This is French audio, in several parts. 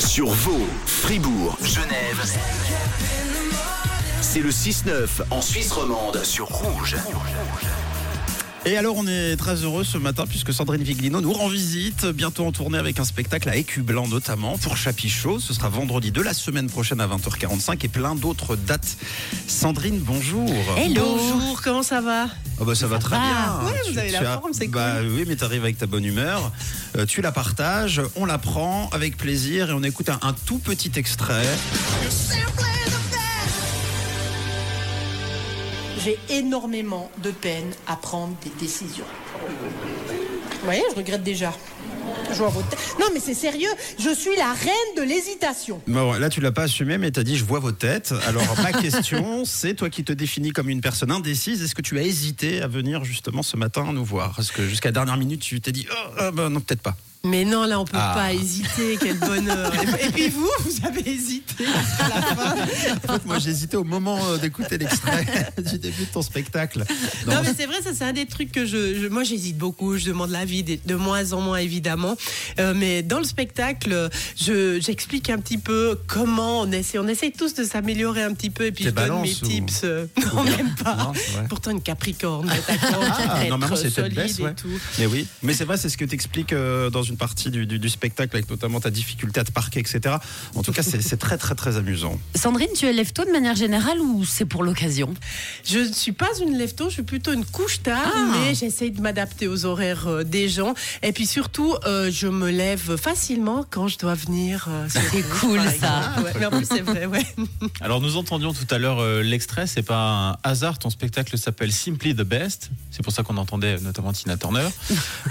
Sur Vaud, Fribourg, Genève. C'est le 6-9 en Suisse romande sur Rouge. Et alors on est très heureux ce matin puisque Sandrine Viglino nous rend visite, bientôt en tournée avec un spectacle à Écublanc notamment pour Chapichot. Ce sera vendredi de la semaine prochaine à 20h45 et plein d'autres dates. Sandrine, bonjour. Hello. Bonjour, comment ça va? Oh bah ça va très va. bien. Ouais, vous avez la forme, c'est Bah oui, mais t'arrives avec ta bonne humeur. Euh, tu la partages, on la prend avec plaisir et on écoute un, un tout petit extrait. J'ai énormément de peine à prendre des décisions. Vous voyez, je regrette déjà. Non, mais c'est sérieux, je suis la reine de l'hésitation. Bon, là, tu l'as pas assumé, mais tu as dit je vois vos têtes. Alors, ma question, c'est toi qui te définis comme une personne indécise. Est-ce que tu as hésité à venir justement ce matin nous voir? Est-ce que jusqu'à la dernière minute, tu t'es dit oh, ah, bah, non, peut-être pas Mais non, là, on peut Ah. pas hésiter, quel bonheur. Et, puis vous, vous avez hésité jusqu'à la fin. En fait, moi, j'ai hésité au moment euh, d'écouter l'extrait du début de ton spectacle. Non, Non, mais c'est vrai, ça c'est un des trucs que je, je- moi j'hésite beaucoup, je demande l'avis de, de moins en moins évidemment, Euh, mais dans le spectacle, je j'explique un petit peu comment on essaie, on essaie tous de s'améliorer un petit peu et puis T'es je donne mes ou- tips. euh, non, même pas. Non. Pourtant une Capricorne, Ah, normalement, c'est tête solide baisse, ouais. et tout. Mais oui, mais c'est vrai, c'est ce que tu expliques dans une partie du, du- du spectacle, avec notamment ta difficulté à te parquer, etc. En tout cas, c'est très, très, très amusant. Sandrine, tu élèves tôt de manière générale ou c'est pour l'occasion? Je ne suis pas une lève-tôt, je suis plutôt une couche tard, Ah. mais j'essaye de m'adapter aux horaires euh, des gens. Et puis surtout, euh, je me lève facilement quand je dois venir. euh, C'est cool, ça. Ouais, mais en plus, c'est vrai, ouais. Alors nous entendions tout à l'heure euh, l'extrait, c'est pas un hasard, ton spectacle s'appelle Simply the Best, c'est pour ça qu'on entendait notamment Tina Turner.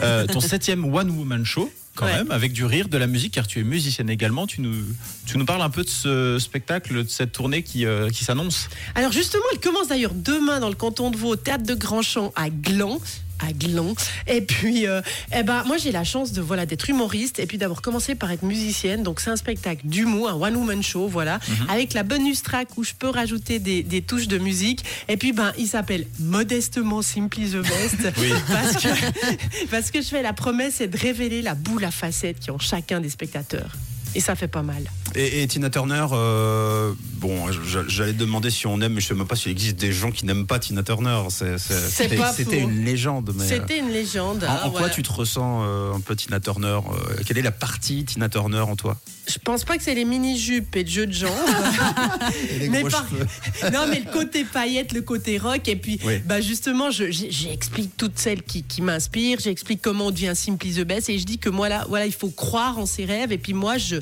Euh, ton septième One Woman Show, quand Ouais. même, avec du rire, de la musique, car tu es musicienne également. Tu nous, tu nous parles un peu de ce spectacle, de cette tournée qui, euh, qui s'annonce. Alors justement, elle commence d'ailleurs demain dans le canton de Vaud, au théâtre de Grandchamp à Gland. À Gland. Et puis, euh, eh ben, moi, j'ai la chance de voilà d'être humoriste et puis d'avoir commencé par être musicienne. Donc, c'est un spectacle d'humour, un one-woman show, voilà, avec la bonus track où je peux rajouter des, des touches de musique. Et puis, ben, il s'appelle modestement Simply the Best Oui. parce que parce que je fais la promesse, c'est de révéler la boule à facettes qui ont chacun des spectateurs. Et ça fait pas mal. Et, et Tina Turner, euh, bon, j'allais demander si on aime, mais je sais même pas s'il existe des gens qui n'aiment pas Tina Turner. C'est- C'était une légende. C'était une légende. en, hein, en quoi tu te ressens euh, un peu Tina Turner euh, Quelle est la partie Tina Turner en toi? Je pense pas que c'est les mini-jupes et le jeu de jambes. Mais par- non, mais le côté paillette, le côté rock. Et puis, Oui. bah justement, j'explique toutes celles qui, qui m'inspirent. J'explique comment on devient Simply the Best. Et je dis que moi, là, voilà, il faut croire en ses rêves. Et puis, moi, je-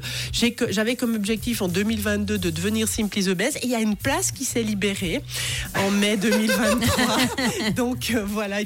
j'avais comme objectif en 2022 de devenir Simply the Best. Et il y a une place qui s'est libérée en mai 2023. Donc, euh, voilà,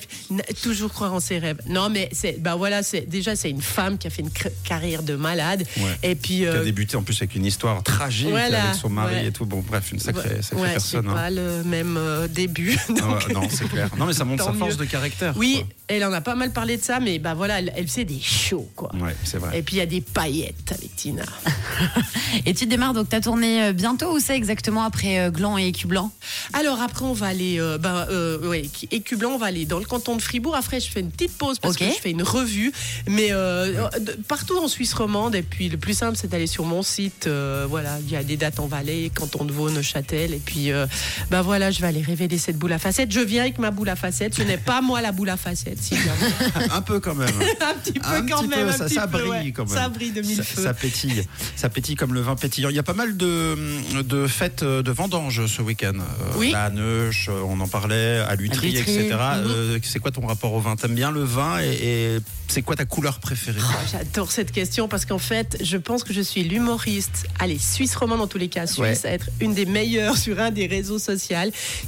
toujours croire en ses rêves. Non, mais c'est, bah voilà, c'est, déjà, c'est une femme qui a fait une carrière de malade. Ouais. Et puis, Qui a euh, débuté en plus avec une histoire tragique Voilà, avec son mari ouais. et tout. Bon, bref, une sacrée, sacrée ouais, personne. C'est hein. pas le même euh, début. Ah donc- non, c'est clair. Non, mais ça montre Tant sa force mieux. de caractère. Oui, quoi. elle en a pas mal parlé de ça, mais bah voilà, elle, elle faisait des shows, quoi. Ouais, c'est vrai. Et puis il y a des paillettes avec Tina. Et tu démarres donc ta tournée euh, bientôt ou c'est exactement après euh, Gland et Écublanc Alors après, on va aller, euh, ben, euh, ouais, Écublanc, on va aller dans le canton de Fribourg. Après, je fais une petite pause parce que je fais une revue, mais euh, partout en Suisse romande. Et puis le plus simple, c'est d'aller sur mon site. euh, voilà, il y a des dates en Valais, canton de Vaud, Neuchâtel. Et puis, euh, ben voilà, je vais aller révéler cette boule à facettes. Je viens avec ma boule à facettes. Ce n'est pas moi la boule à facettes, si. Un peu quand même. un petit peu Un quand petit même. peu, un ça, petit ça peu, brille ouais. quand même. Ça brille de mille ça, feux. ça pétille, ça pétille comme le vin pétillant. Il y a pas mal de, de fêtes de vendanges ce week-end. Euh, Oui. Là, à Neuch, euh, on en parlait, à Lutry, Lutry, etc. mhm. Euh, c'est quoi ton rapport au vin? T'aimes bien le vin et, et c'est quoi ta couleur préférée? J'adore cette question parce qu'en fait, je pense que je suis l'humoriste, allez, suisse romande en tous les cas, suisse, Ouais. à être une des meilleures sur un des réseaux sociaux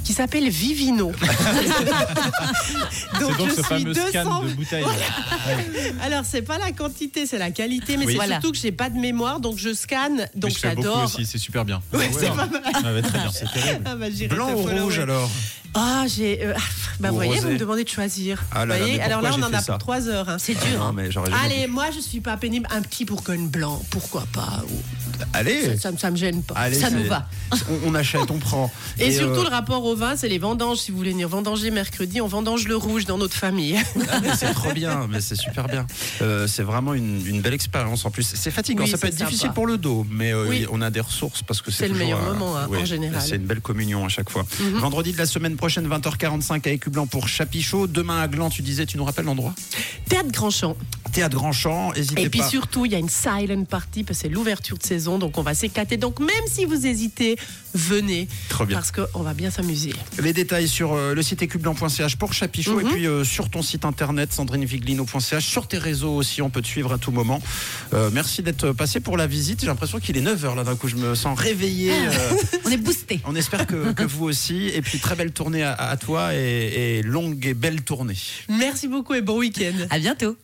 qui s'appelle Vivino. C'est donc je ce suis fameux scan 200 de bouteille. Alors, c'est pas la quantité, c'est la qualité, mais Oui. c'est Voilà. surtout que j'ai pas de mémoire, donc je scanne, donc je fais beaucoup j'adore. aussi, c'est super bien. Ouais, c'est pas mal. Ah ouais, très bien. C'est terrible. Ah bah, j'irai Blanc te ou rouge alors Ah, j'ai. euh, bah, Ou vous voyez, rosé. vous me demandez de choisir. Ah là là, Vous voyez mais Alors là, pourquoi on en j'ai a fait ça pour 3 heures. hein. C'est dur. Non, mais j'aurais jamais Allez, moi, je suis pas pénible. Un petit bourgogne blanc, pourquoi pas Ou- Allez, ça, ça, me- ça me gêne pas. Allez, Ça nous c'est- va. On, on achète, on prend. Et, surtout, euh, le rapport au vin, c'est les vendanges. Si vous voulez venir vendanger mercredi, on vendange le rouge dans notre famille. Ah, c'est trop bien, mais c'est super bien. Euh, c'est vraiment une, une belle expérience en plus. C'est fatigant, Oui, ça peut être difficile pour le dos, mais euh, Oui. on a des ressources parce que c'est le meilleur euh, moment, hein, en général. Mhm. C'est une belle communion à chaque fois. Vendredi de la semaine prochaine, 20h45 à Écublanc pour Chapichot. Demain à Gland, tu disais, tu nous rappelles l'endroit? Théâtre Grandchamp. Théâtre Grandchamp, n'hésitez Et puis pas. surtout, il y a une silent party parce que c'est l'ouverture de saison, donc on va s'éclater. Donc même si vous hésitez, venez. Trop bien. Parce qu'on va bien s'amuser. Les détails sur euh, le site écublanc.ch pour Chapichot Mhm. et puis euh, sur ton site internet sandrineviglino.ch, sur tes réseaux aussi, on peut te suivre à tout moment. Euh, merci d'être passé pour la visite. J'ai l'impression qu'il est 9h là d'un coup, je me sens réveillé. euh, On est boosté. on espère que, que vous aussi. Et puis très belle tournée à, à toi et, et longue et belle tournée. Merci beaucoup et bon week-end. À bientôt.